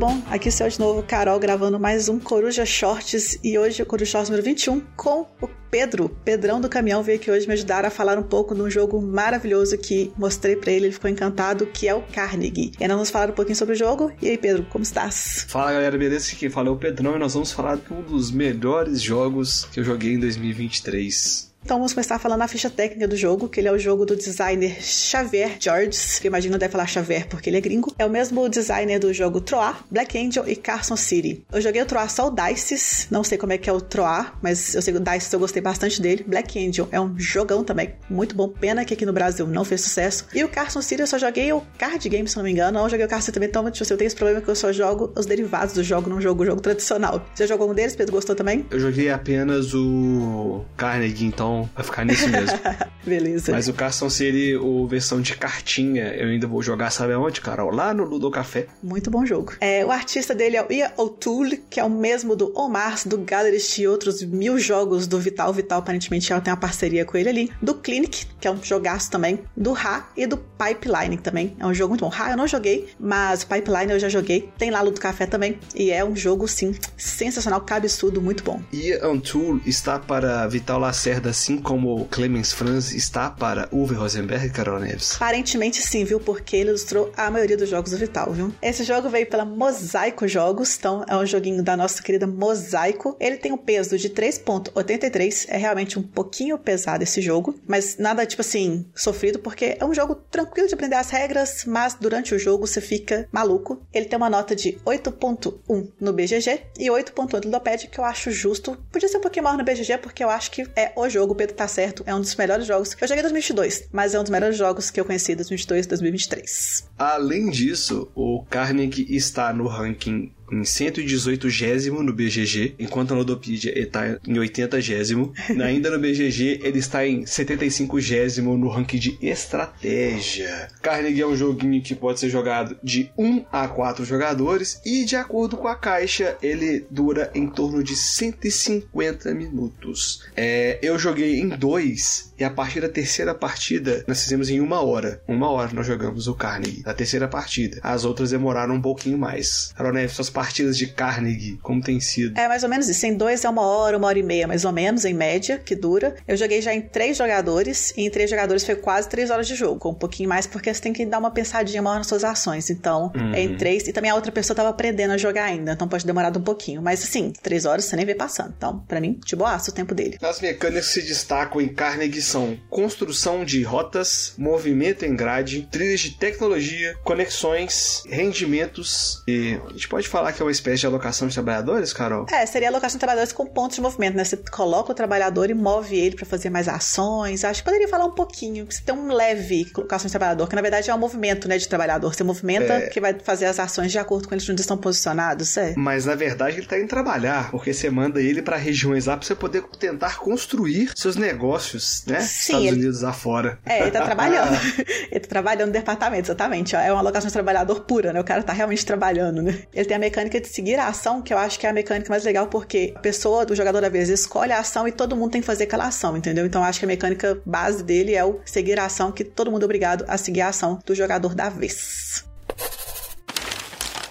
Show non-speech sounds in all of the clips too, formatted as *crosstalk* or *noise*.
Bom? Aqui sou eu de novo, Carol, gravando mais um Coruja Shorts e hoje o Coruja Shorts número 21 com o Pedro, Pedrão do Caminhão, veio aqui hoje me ajudar a falar um pouco de um jogo maravilhoso que mostrei para ele, ele ficou encantado, que é o Carnegie. E nós vamos falar um pouquinho sobre o jogo. E aí, Pedro, como estás? Fala galera, beleza? Aqui fala é o Pedrão e nós vamos falar de um dos melhores jogos que eu joguei em 2023. Então vamos começar falando a ficha técnica do jogo, que ele é o jogo do designer Xavier Georges, que imagino deve falar Xavier porque ele é gringo. É o mesmo designer do jogo Troar, Black Angel e Carson City. Eu joguei o Troar só o Dices, não sei como é que é o Troar, mas eu sei que o Dices eu gostei bastante dele. Black Angel é um jogão também, muito bom. Pena que aqui no Brasil não fez sucesso. E o Carson City eu só joguei o card game, se não me engano. Não joguei o Carson City também, então eu tenho esse problema que eu só jogo os derivados do jogo, não jogo o jogo tradicional. Você jogou um deles, Pedro? Gostou também? Eu joguei apenas o Carnegie, então vai ficar nisso mesmo. *laughs* Beleza. Mas o Carson City, o versão de cartinha, eu ainda vou jogar, sabe aonde, Carol? Lá no Ludo Café. Muito bom jogo. É, o artista dele é o Ia O'Toole, que é o mesmo do Omar, do Gallerist e outros mil jogos do Vital. Vital, aparentemente, ela tem uma parceria com ele ali. Do Clinic, que é um jogaço também. Do Ra e do Pipeline também. É um jogo muito bom. Ra eu não joguei, mas o Pipeline eu já joguei. Tem lá Ludo Café também. E é um jogo, sim, sensacional, cabeçudo, muito bom. Ia O'Toole está para Vital Lacerda, assim como Clemens Franz está para Uwe Rosenberg e Carol Neves? Aparentemente sim, viu? Porque ele ilustrou a maioria dos jogos do Vital, viu? Esse jogo veio pela Mosaico Jogos, então é um joguinho da nossa querida Mosaico. Ele tem um peso de 3.83, é realmente um pouquinho pesado esse jogo, mas nada tipo assim, sofrido, porque é um jogo tranquilo de aprender as regras, mas durante o jogo você fica maluco. Ele tem uma nota de 8.1 no BGG e 8.8 no Ludopad, que eu acho justo. Podia ser um pouquinho maior no BGG, porque eu acho que é o jogo, o Pedro tá certo, é um dos melhores jogos. Eu joguei em 2022, mas é um dos melhores jogos que eu conheci em 2022 e 2023. Além disso, o Carnegie está no ranking em 118 gésimo no BGG, enquanto no Ludopedia está em 80 gésimo. *laughs* Ainda no BGG ele está em 75 gésimo no ranking de estratégia. Carnegie é um joguinho que pode ser jogado de 1 a 4 jogadores e de acordo com a caixa ele dura em torno de 150 minutos. É, eu joguei em dois e a partir da terceira partida nós fizemos em uma hora. Uma hora nós jogamos o Carnegie, na terceira partida. As outras demoraram um pouquinho mais. Suas partidas de Carnegie, como tem sido? É mais ou menos isso. Em dois é uma hora, uma hora e meia, mais ou menos, em média, que dura. Eu joguei já em três jogadores, e em três jogadores foi quase três horas de jogo, um pouquinho mais, porque você tem que dar uma pensadinha maior nas suas ações. Então, uhum. é em três, e também a outra pessoa tava aprendendo a jogar ainda, então pode demorar um pouquinho. Mas assim, três horas você nem vê passando. Então, para mim, de boaço o tempo dele. As mecânicas que se destacam em Carnegie são construção de rotas, movimento em grade, trilhas de tecnologia, conexões, rendimentos, e a gente pode falar que é uma espécie de alocação de trabalhadores, Carol? É, seria alocação de trabalhadores com pontos de movimento, né? Você coloca o trabalhador e move ele para fazer mais ações. Acho que poderia falar um pouquinho. Você tem um leve colocação de trabalhador, que na verdade é um movimento, né, de trabalhador. Você movimenta é... que vai fazer as ações de acordo com eles onde estão posicionados, é? Mas na verdade ele tá indo trabalhar, porque você manda ele para regiões lá pra você poder tentar construir seus negócios, né? Sim, Estados ele... Unidos afora. É, ele tá trabalhando. *laughs* ele tá trabalhando no departamento, exatamente. É uma alocação de trabalhador pura, né? O cara tá realmente trabalhando, né? Ele tem a mecânica de seguir a ação, que eu acho que é a mecânica mais legal, porque a pessoa, do jogador da vez, escolhe a ação e todo mundo tem que fazer aquela ação, entendeu? Então acho que a mecânica base dele é o seguir a ação, que todo mundo é obrigado a seguir a ação do jogador da vez.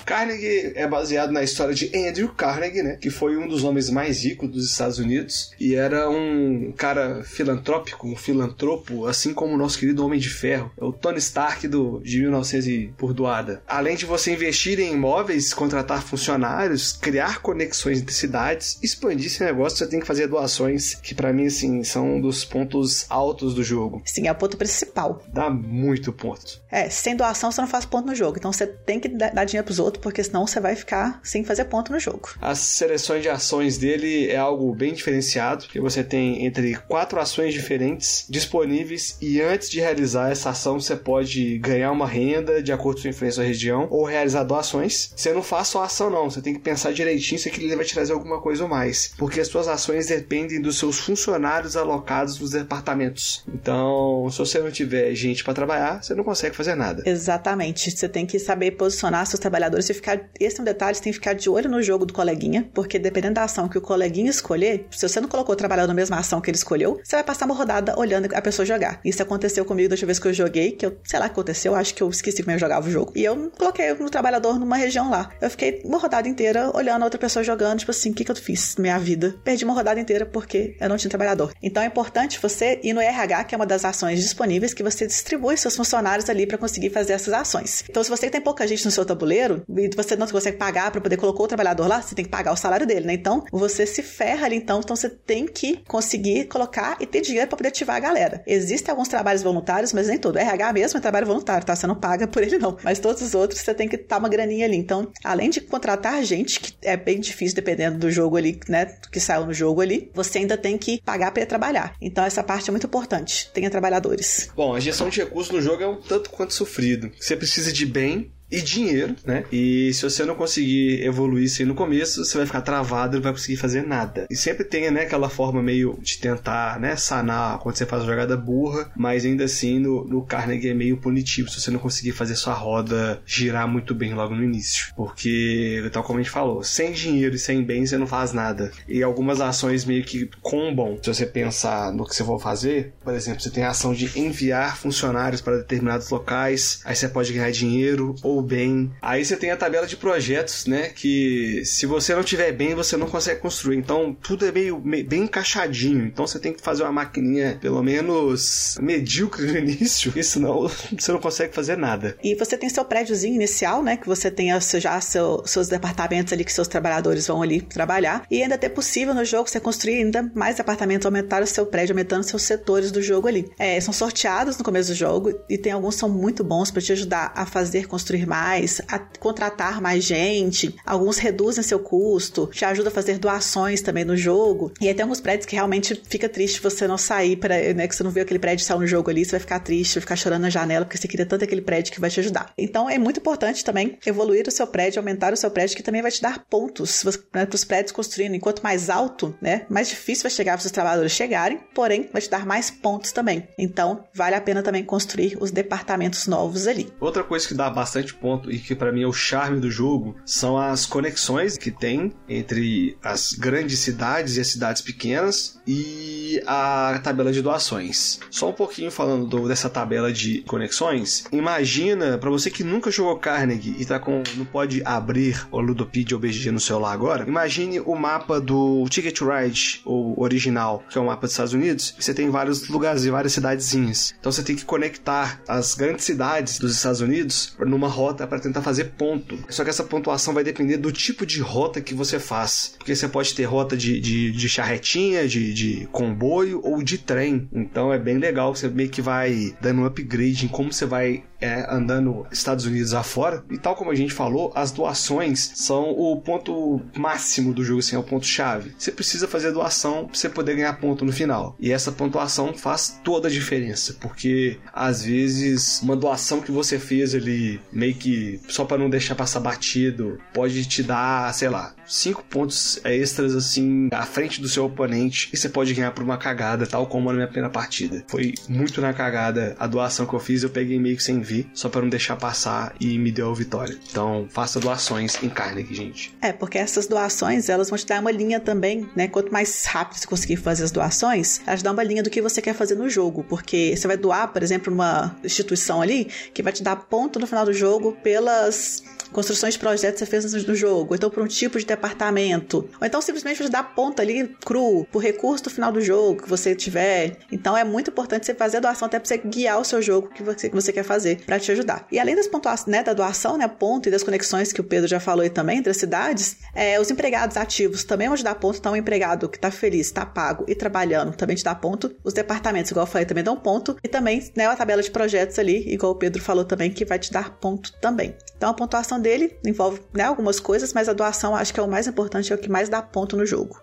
Carnegie é baseado na história de Andrew Carnegie, né? Que foi um dos homens mais ricos dos Estados Unidos e era um cara filantrópico, um filantropo, assim como o nosso querido Homem de Ferro, é o Tony Stark do, de 1900 e por doada. Além de você investir em imóveis, contratar funcionários, criar conexões entre cidades, expandir esse negócio, você tem que fazer doações, que para mim, assim, são um dos pontos altos do jogo. Sim, é o ponto principal. Dá muito ponto. É, sem doação você não faz ponto no jogo, então você tem que dar dinheiro pros outros ponto, porque senão você vai ficar sem fazer ponto no jogo. As seleções de ações dele é algo bem diferenciado, porque você tem entre quatro ações diferentes disponíveis e antes de realizar essa ação você pode ganhar uma renda de acordo com sua influência na região ou realizar doações. Você não faz só ação não, você tem que pensar direitinho se aquilo vai te trazer alguma coisa ou mais, porque as suas ações dependem dos seus funcionários alocados nos departamentos. Então, se você não tiver gente para trabalhar, você não consegue fazer nada. Exatamente. Você tem que saber posicionar seus trabalhadores e ficar. Esse é um detalhe, você tem que ficar de olho no jogo do coleguinha, porque dependendo da ação que o coleguinha escolher, se você não colocou o trabalhador na mesma ação que ele escolheu, você vai passar uma rodada olhando a pessoa jogar. Isso aconteceu comigo da última vez que eu joguei, que eu, sei lá o que aconteceu, acho que eu esqueci como eu jogava o jogo. E eu coloquei o trabalhador numa região lá. Eu fiquei uma rodada inteira olhando a outra pessoa jogando, tipo assim, o que, que eu fiz minha vida? Perdi uma rodada inteira porque eu não tinha trabalhador. Então é importante você ir no RH, que é uma das ações disponíveis, que você distribui seus funcionários ali para conseguir fazer essas ações. Então, se você tem pouca gente no seu tabuleiro e você não consegue pagar para poder colocar o trabalhador lá, você tem que pagar o salário dele, né? Então, você se ferra ali, então, então você tem que conseguir colocar e ter dinheiro para poder ativar a galera. Existem alguns trabalhos voluntários, mas nem todo. O RH mesmo é trabalho voluntário, tá? Você não paga por ele, não. Mas todos os outros você tem que estar uma graninha ali. Então, além de contratar gente, que é bem difícil dependendo do jogo ali, né? Que saiu no jogo ali, você ainda tem que pagar para trabalhar. Então, essa parte é muito importante. Tenha trabalhadores. Bom, a gestão de recursos no jogo é um tanto quanto sofrido. Você precisa de bem e dinheiro, né? E se você não conseguir evoluir isso aí no começo, você vai ficar travado e não vai conseguir fazer nada. E sempre tem, né, aquela forma meio de tentar, né, sanar quando você faz uma jogada burra, mas ainda assim no, no Carnegie é meio punitivo se você não conseguir fazer sua roda girar muito bem logo no início. Porque, tal como a gente falou, sem dinheiro e sem bem você não faz nada. E algumas ações meio que combam. Se você pensar no que você for fazer, por exemplo, você tem a ação de enviar funcionários para determinados locais, aí você pode ganhar dinheiro ou bem. Aí você tem a tabela de projetos, né? Que se você não tiver bem, você não consegue construir. Então tudo é meio, meio bem encaixadinho. Então você tem que fazer uma maquininha pelo menos medíocre no *laughs* início, porque senão você não consegue fazer nada. E você tem seu prédiozinho inicial, né? Que você tem já seu, seus departamentos ali que seus trabalhadores vão ali trabalhar. E ainda ter possível no jogo você construir ainda mais apartamentos, aumentar o seu prédio, aumentando seus setores do jogo ali. É, são sorteados no começo do jogo e tem alguns que são muito bons para te ajudar a fazer construir mais, a contratar mais gente, alguns reduzem seu custo, te ajuda a fazer doações também no jogo. E aí tem alguns prédios que realmente fica triste você não sair para, né, que você não viu aquele prédio sair no jogo ali, você vai ficar triste, vai ficar chorando na janela porque você queria tanto aquele prédio que vai te ajudar. Então é muito importante também evoluir o seu prédio, aumentar o seu prédio, que também vai te dar pontos né, para os prédios construindo. Enquanto mais alto, né, mais difícil vai chegar para os trabalhadores chegarem, porém vai te dar mais pontos também. Então vale a pena também construir os departamentos novos ali. Outra coisa que dá bastante ponto e que para mim é o charme do jogo são as conexões que tem entre as grandes cidades e as cidades pequenas e a tabela de doações. Só um pouquinho falando do, dessa tabela de conexões. Imagina, para você que nunca jogou Carnegie e tá com não pode abrir o Ludopedia ou BGG no celular agora, imagine o mapa do Ticket Ride, o original, que é o mapa dos Estados Unidos. Você tem vários lugares e várias cidadezinhas. Então você tem que conectar as grandes cidades dos Estados Unidos numa rota para tentar fazer ponto. Só que essa pontuação vai depender do tipo de rota que você faz. Porque você pode ter rota de, de, de charretinha, de, de comboio ou de trem. Então é bem legal, você meio que vai dando um upgrade em como você vai é, andando Estados Unidos afora. E tal como a gente falou, as doações são o ponto máximo do jogo, assim, é o ponto-chave. Você precisa fazer doação para você poder ganhar ponto no final. E essa pontuação faz toda a diferença, porque às vezes uma doação que você fez ali, meio que só para não deixar passar batido, pode te dar, sei lá, cinco pontos extras assim à frente do seu oponente e você pode ganhar por uma cagada, tal como na minha primeira partida. Foi muito na cagada a doação que eu fiz, eu peguei meio que sem ver, só para não deixar passar e me deu a vitória. Então, faça doações em Carnegie, gente. É, porque essas doações, elas vão te dar uma linha também, né? Quanto mais rápido você conseguir fazer as doações, elas dão uma linha do que você quer fazer no jogo, porque você vai doar, por exemplo, uma instituição ali que vai te dar ponto no final do jogo pelas construções de projetos que você fez no jogo, ou então por um tipo de departamento, ou então simplesmente você dá ponta ali cru, por recurso do final do jogo que você tiver. Então é muito importante você fazer a doação até para você guiar o seu jogo que você, que você quer fazer para te ajudar. E além das pontuações, né, da doação, né, ponto e das conexões que o Pedro já falou aí também entre as cidades, é, os empregados ativos também vão te dar ponto. Então, o empregado que tá feliz, tá pago e trabalhando também te dá ponto. Os departamentos, igual eu falei, também dão ponto. E também, né, a tabela de projetos ali, igual o Pedro falou também, que vai te dar ponto também. Então a pontuação dele envolve né, algumas coisas, mas a doação acho que é o mais importante, é o que mais dá ponto no jogo.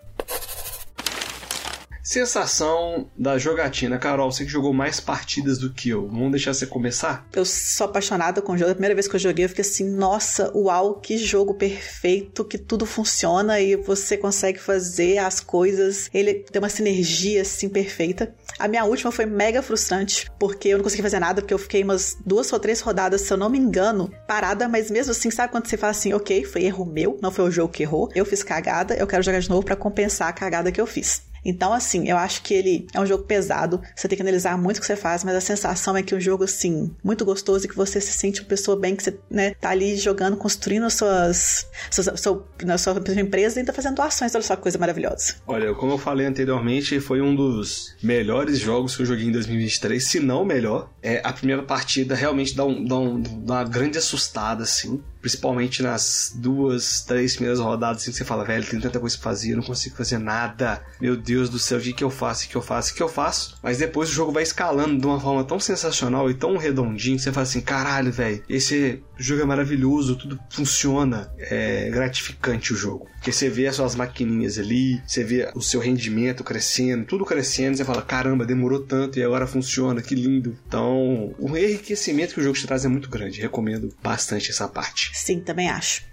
Sensação da jogatina. Carol, você que jogou mais partidas do que eu. Vamos deixar você começar? Eu sou apaixonada com o jogo. A primeira vez que eu joguei, eu fiquei assim, nossa, uau, que jogo perfeito, que tudo funciona e você consegue fazer as coisas. Ele tem uma sinergia, assim, perfeita. A minha última foi mega frustrante, porque eu não consegui fazer nada, porque eu fiquei umas duas ou três rodadas, se eu não me engano, parada, mas mesmo assim, sabe quando você fala assim, ok, foi erro meu, não foi o jogo que errou, eu fiz cagada, eu quero jogar de novo para compensar a cagada que eu fiz. Então, assim, eu acho que ele é um jogo pesado. Você tem que analisar muito o que você faz, mas a sensação é que é um jogo, assim, muito gostoso e que você se sente uma pessoa bem, que você, né, tá ali jogando, construindo suas, suas, sua, na sua empresa e ainda fazendo doações. Olha só que coisa maravilhosa. Olha, como eu falei anteriormente, foi um dos melhores jogos que eu joguei em 2023, se não o melhor. É, a primeira partida realmente dá, um, dá, um, dá uma grande assustada, assim principalmente nas duas, três primeiras rodadas, assim, você fala, velho, tem tanta coisa pra fazer, eu não consigo fazer nada. Meu Deus do céu, o que, que eu faço? O que eu faço? O que eu faço? Mas depois o jogo vai escalando de uma forma tão sensacional e tão redondinho que você fala assim, caralho, velho, esse jogo é maravilhoso, tudo funciona. É gratificante o jogo. Porque você vê as suas maquininhas ali, você vê o seu rendimento crescendo, tudo crescendo, você fala, caramba, demorou tanto e agora funciona, que lindo. Então, o enriquecimento que o jogo te traz é muito grande. Recomendo bastante essa parte. Sim, também acho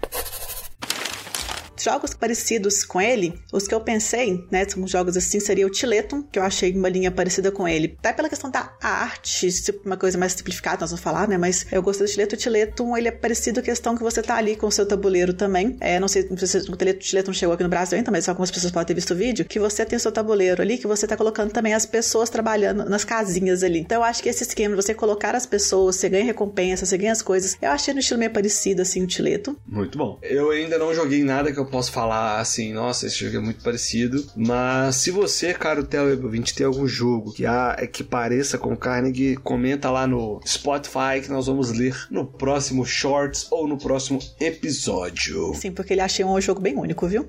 jogos parecidos com ele, os que eu pensei, né, são jogos assim, seria o Tiletum, que eu achei uma linha parecida com ele. Até pela questão da arte, uma coisa mais simplificada, nós vamos falar, né, mas eu gostei do Tiletum. O Tiletum, ele é parecido com a questão que você tá ali com o seu tabuleiro também. É, não sei se o Tiletum chegou aqui no Brasil ainda, mas algumas pessoas podem ter visto o vídeo, que você tem o seu tabuleiro ali, que você tá colocando também as pessoas trabalhando nas casinhas ali. Então eu acho que esse esquema de você colocar as pessoas, você ganha recompensa, você ganha as coisas, eu achei no estilo meio parecido, assim, o Tiletum. Muito bom. Eu ainda não joguei nada que eu posso falar assim, nossa, esse jogo é muito parecido. Mas se você, caro teleouvinte, tem algum jogo que, há, é que pareça com Carnegie, comenta lá no Spotify que nós vamos ler no próximo Shorts ou no próximo episódio. Sim, porque ele achei um jogo bem único, viu?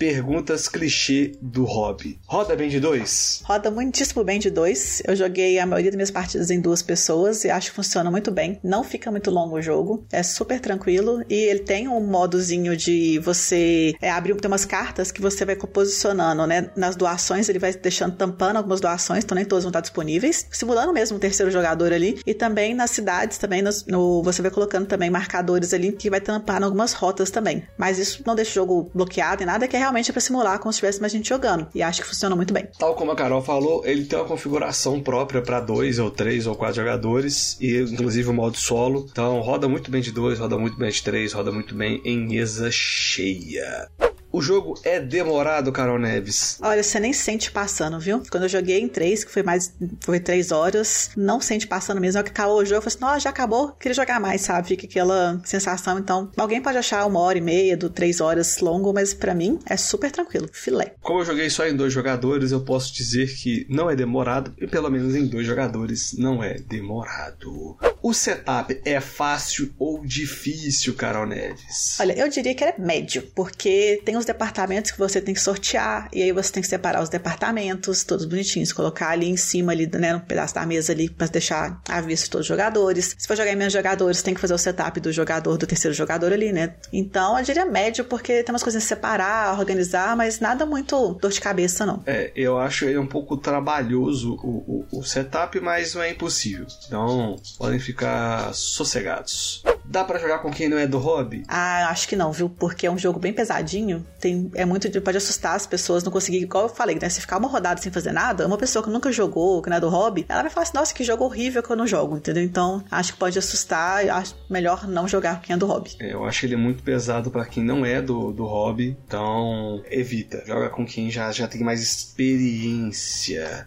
Perguntas clichê do hobby. Roda bem de dois? Roda muitíssimo bem de dois. Eu joguei a maioria das minhas partidas em duas pessoas e acho que funciona muito bem. Não fica muito longo o jogo, é super tranquilo e ele tem um modozinho de você é, abrir tem umas cartas que você vai posicionando, né? Nas doações ele vai deixando tampando algumas doações, então nem todas vão estar disponíveis, simulando mesmo o terceiro jogador ali e também nas cidades também no, no você vai colocando também marcadores ali que vai tampar algumas rotas também. Mas isso não deixa o jogo bloqueado e nada, que é realmente para simular como se tivesse mais gente jogando. E acho que funciona muito bem. Tal como a Carol falou, ele tem uma configuração própria para dois ou três ou quatro jogadores e inclusive o modo solo. Então roda muito bem de dois, roda muito bem de três, roda muito bem em mesa cheia. O jogo é demorado, Carol Neves. Olha, você nem sente passando, viu? Quando eu joguei em três, que foi mais. Foi três horas, não sente passando mesmo. É que acabou o jogo, eu falei assim, nossa, já acabou, queria jogar mais, sabe? Fica aquela sensação. Então, alguém pode achar uma hora e meia, do três horas longo, mas para mim é super tranquilo. Filé. Como eu joguei só em dois jogadores, eu posso dizer que não é demorado, e pelo menos em dois jogadores não é demorado. O setup é fácil ou difícil, Carol Neves? Olha, eu diria que ele é médio, porque tem os departamentos que você tem que sortear, e aí você tem que separar os departamentos, todos bonitinhos, colocar ali em cima, ali, né, no pedaço da mesa ali, para deixar à vista todos os jogadores. Se for jogar em menos jogadores, tem que fazer o setup do jogador, do terceiro jogador ali, né? Então, eu diria médio, porque tem umas coisas a separar, organizar, mas nada muito dor de cabeça, não. É, eu acho ele um pouco trabalhoso o, o, o setup, mas não é impossível. Então, podem ficar sossegados. Dá para jogar com quem não é do hobby? Ah, acho que não, viu? Porque é um jogo bem pesadinho. Tem, é muito. Pode assustar as pessoas, não conseguir. Igual eu falei, né? Se ficar uma rodada sem fazer nada, uma pessoa que nunca jogou, que não é do hobby, ela vai falar assim: nossa, que jogo horrível que eu não jogo, entendeu? Então, acho que pode assustar. Acho melhor não jogar com quem é do hobby. É, eu acho ele muito pesado para quem não é do, do hobby. Então, evita. Joga com quem já, já tem mais experiência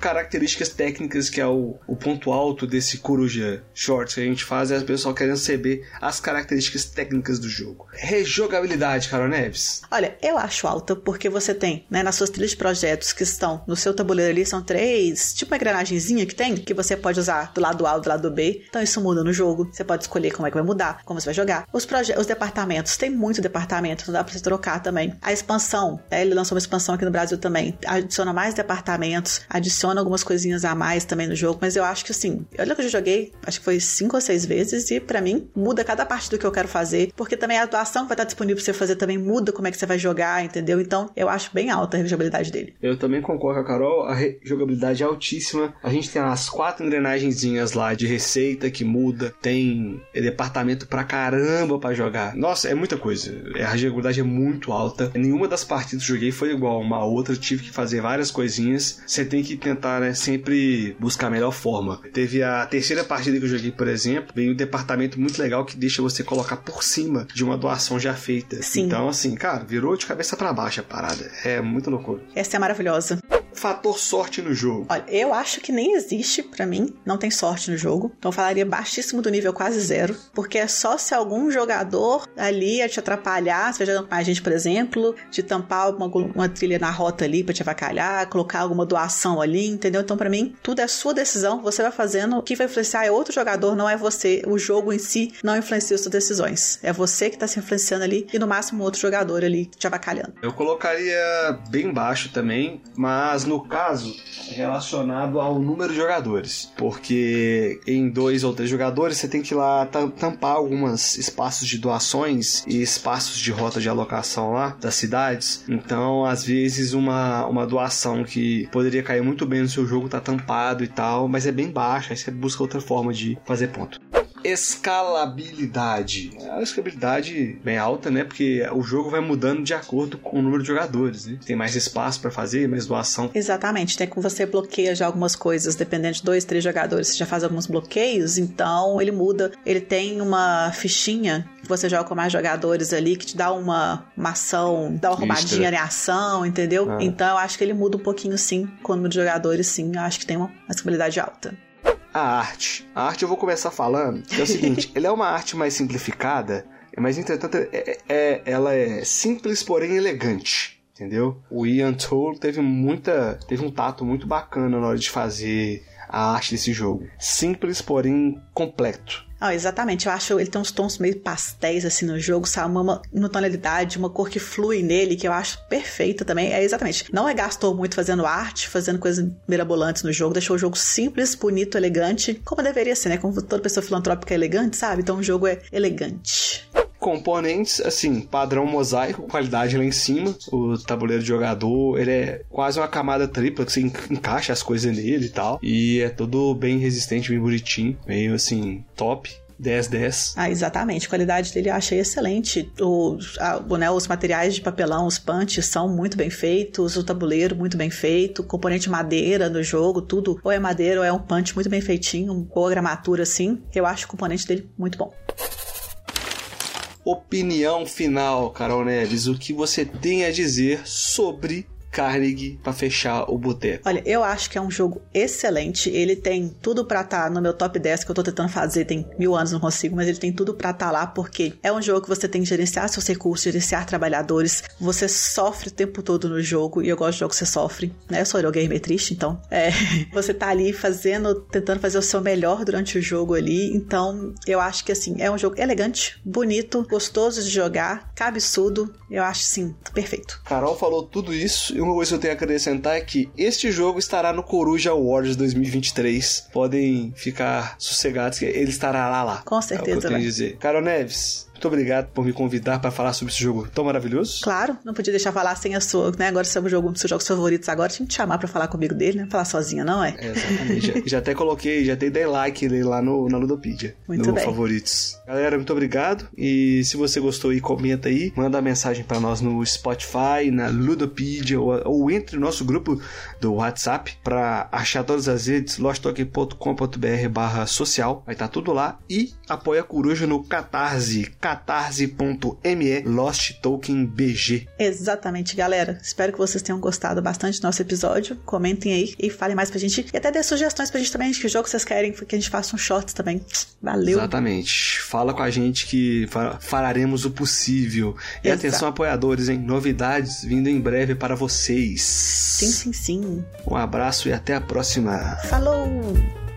características técnicas que é o, o ponto alto desse Coruja Shorts que a gente faz, é as pessoas querendo saber as características técnicas do jogo. Rejogabilidade, Carol Neves? Olha, eu acho alta porque você tem, né, nas suas trilhas de projetos que estão no seu tabuleiro ali, são três, tipo uma engrenagemzinha que tem, que você pode usar do lado A ou do lado B. Então isso muda no jogo. Você pode escolher como é que vai mudar, como você vai jogar. Os, os departamentos, tem muito departamento, não dá pra você trocar também. A expansão, né, ele lançou uma expansão aqui no Brasil também, adiciona mais departamentos, adiciona adiciona algumas coisinhas a mais também no jogo, mas eu acho que assim, olha que eu joguei, acho que foi cinco ou seis vezes, e para mim muda cada parte do que eu quero fazer, porque também a atuação que vai estar disponível pra você fazer também muda como é que você vai jogar, entendeu? Então eu acho bem alta a jogabilidade dele. Eu também concordo com a Carol, a jogabilidade é altíssima. A gente tem as quatro engrenagenzinhas lá de receita que muda, tem departamento pra caramba pra jogar. Nossa, é muita coisa. A jogabilidade é muito alta. Nenhuma das partidas que joguei foi igual uma outra, tive que fazer várias coisinhas. Você tem que tentar, né, sempre buscar a melhor forma. Teve a terceira partida que eu joguei, por exemplo, veio um departamento muito legal que deixa você colocar por cima de uma doação já feita. Sim. Então, assim, cara, virou de cabeça para baixo a parada. É muito loucura. Essa é maravilhosa fator sorte no jogo? Olha, eu acho que nem existe para mim, não tem sorte no jogo. Então eu falaria baixíssimo do nível quase zero, porque é só se algum jogador ali a te atrapalhar, seja jogando com a gente, por exemplo, de tampar uma, uma trilha na rota ali para te avacalhar, colocar alguma doação ali, entendeu? Então para mim, tudo é sua decisão, você vai fazendo, o que vai influenciar é outro jogador, não é você. O jogo em si não influencia as suas decisões. É você que tá se influenciando ali e no máximo outro jogador ali te avacalhando. Eu colocaria bem baixo também, mas no caso relacionado ao número de jogadores, porque em dois ou três jogadores você tem que ir lá tampar alguns espaços de doações e espaços de rota de alocação lá das cidades. Então, às vezes uma, uma doação que poderia cair muito bem no seu jogo tá tampado e tal, mas é bem baixa, aí você busca outra forma de fazer ponto escalabilidade. A escalabilidade bem alta, né? Porque o jogo vai mudando de acordo com o número de jogadores, né? Tem mais espaço para fazer, mais doação. Exatamente. Tem que você bloqueia já algumas coisas, dependendo de dois, três jogadores, você já faz alguns bloqueios, então ele muda. Ele tem uma fichinha que você joga com mais jogadores ali, que te dá uma, uma ação, dá uma roubadinha em ação, entendeu? Ah. Então eu acho que ele muda um pouquinho sim, com o número de jogadores, sim. Eu acho que tem uma escalabilidade alta a arte. A arte eu vou começar falando. é o *laughs* seguinte, ela é uma arte mais simplificada, mas entretanto é, é, é, ela é simples, porém elegante. Entendeu? O Ian Toll teve muita. teve um tato muito bacana na hora de fazer a arte desse jogo. Simples, porém completo. Ah, exatamente. Eu acho ele tem uns tons meio pastéis assim no jogo, sabe? Uma, uma tonalidade, uma cor que flui nele, que eu acho perfeita também. É exatamente. Não é gastou muito fazendo arte, fazendo coisas mirabolantes no jogo, deixou o jogo simples, bonito, elegante, como deveria ser, né? Como toda pessoa filantrópica é elegante, sabe? Então o jogo é elegante componentes, assim, padrão mosaico, qualidade lá em cima. O tabuleiro de jogador, ele é quase uma camada tripla, que você encaixa as coisas nele e tal. E é todo bem resistente, bem bonitinho, meio assim, top. 10-10. Ah, exatamente. A qualidade dele eu achei excelente. O, a, né, os materiais de papelão, os punches são muito bem feitos, o tabuleiro muito bem feito, componente madeira no jogo, tudo ou é madeira ou é um punch muito bem feitinho, boa gramatura assim. Eu acho o componente dele muito bom opinião final, Carol Neves. O que você tem a dizer sobre Carnegie para fechar o boteco. Olha, eu acho que é um jogo excelente. Ele tem tudo para estar tá no meu top 10 que eu tô tentando fazer. Tem mil anos, não consigo, mas ele tem tudo para estar tá lá porque é um jogo que você tem que gerenciar seus recursos, gerenciar trabalhadores. Você sofre o tempo todo no jogo e eu gosto de jogo que você sofre, né? Eu sou eu gamer triste, então é, *laughs* você tá ali fazendo, tentando fazer o seu melhor durante o jogo ali. Então eu acho que assim é um jogo elegante, bonito, gostoso de jogar, cabeçudo. Eu acho sim perfeito. Carol falou tudo isso e uma coisa que eu tenho a acrescentar é que este jogo estará no Coruja Awards 2023. Podem ficar sossegados que ele estará lá lá. Com certeza. É o que eu tenho a dizer. Carol Neves, muito obrigado por me convidar para falar sobre esse jogo tão maravilhoso. Claro, não podia deixar falar sem a sua, né? Agora sobre o jogo, seus jogos favoritos agora, tinha que te chamar para falar comigo dele, né? Falar sozinha, não é? é exatamente. já, já, até coloquei, já dei like lá no, na Ludopedia. Muito no bem. favoritos. Galera, muito obrigado. E se você gostou aí, comenta aí, manda mensagem para nós no Spotify, na Ludopedia ou, ou entre no nosso grupo do WhatsApp para achar todas as redes losttalk.com.br barra social. Vai estar tá tudo lá. E apoia a Coruja no Catarse, catarse.com me Lost Token BG. Exatamente, galera. Espero que vocês tenham gostado bastante do nosso episódio. Comentem aí e falem mais pra gente. E até dê sugestões pra gente também de que jogo vocês querem que a gente faça um shorts também. Valeu. Exatamente. Fala com a gente que faremos o possível. E Exato. atenção, apoiadores, hein? Novidades vindo em breve para vocês. Sim, sim, sim. Um abraço e até a próxima. Falou!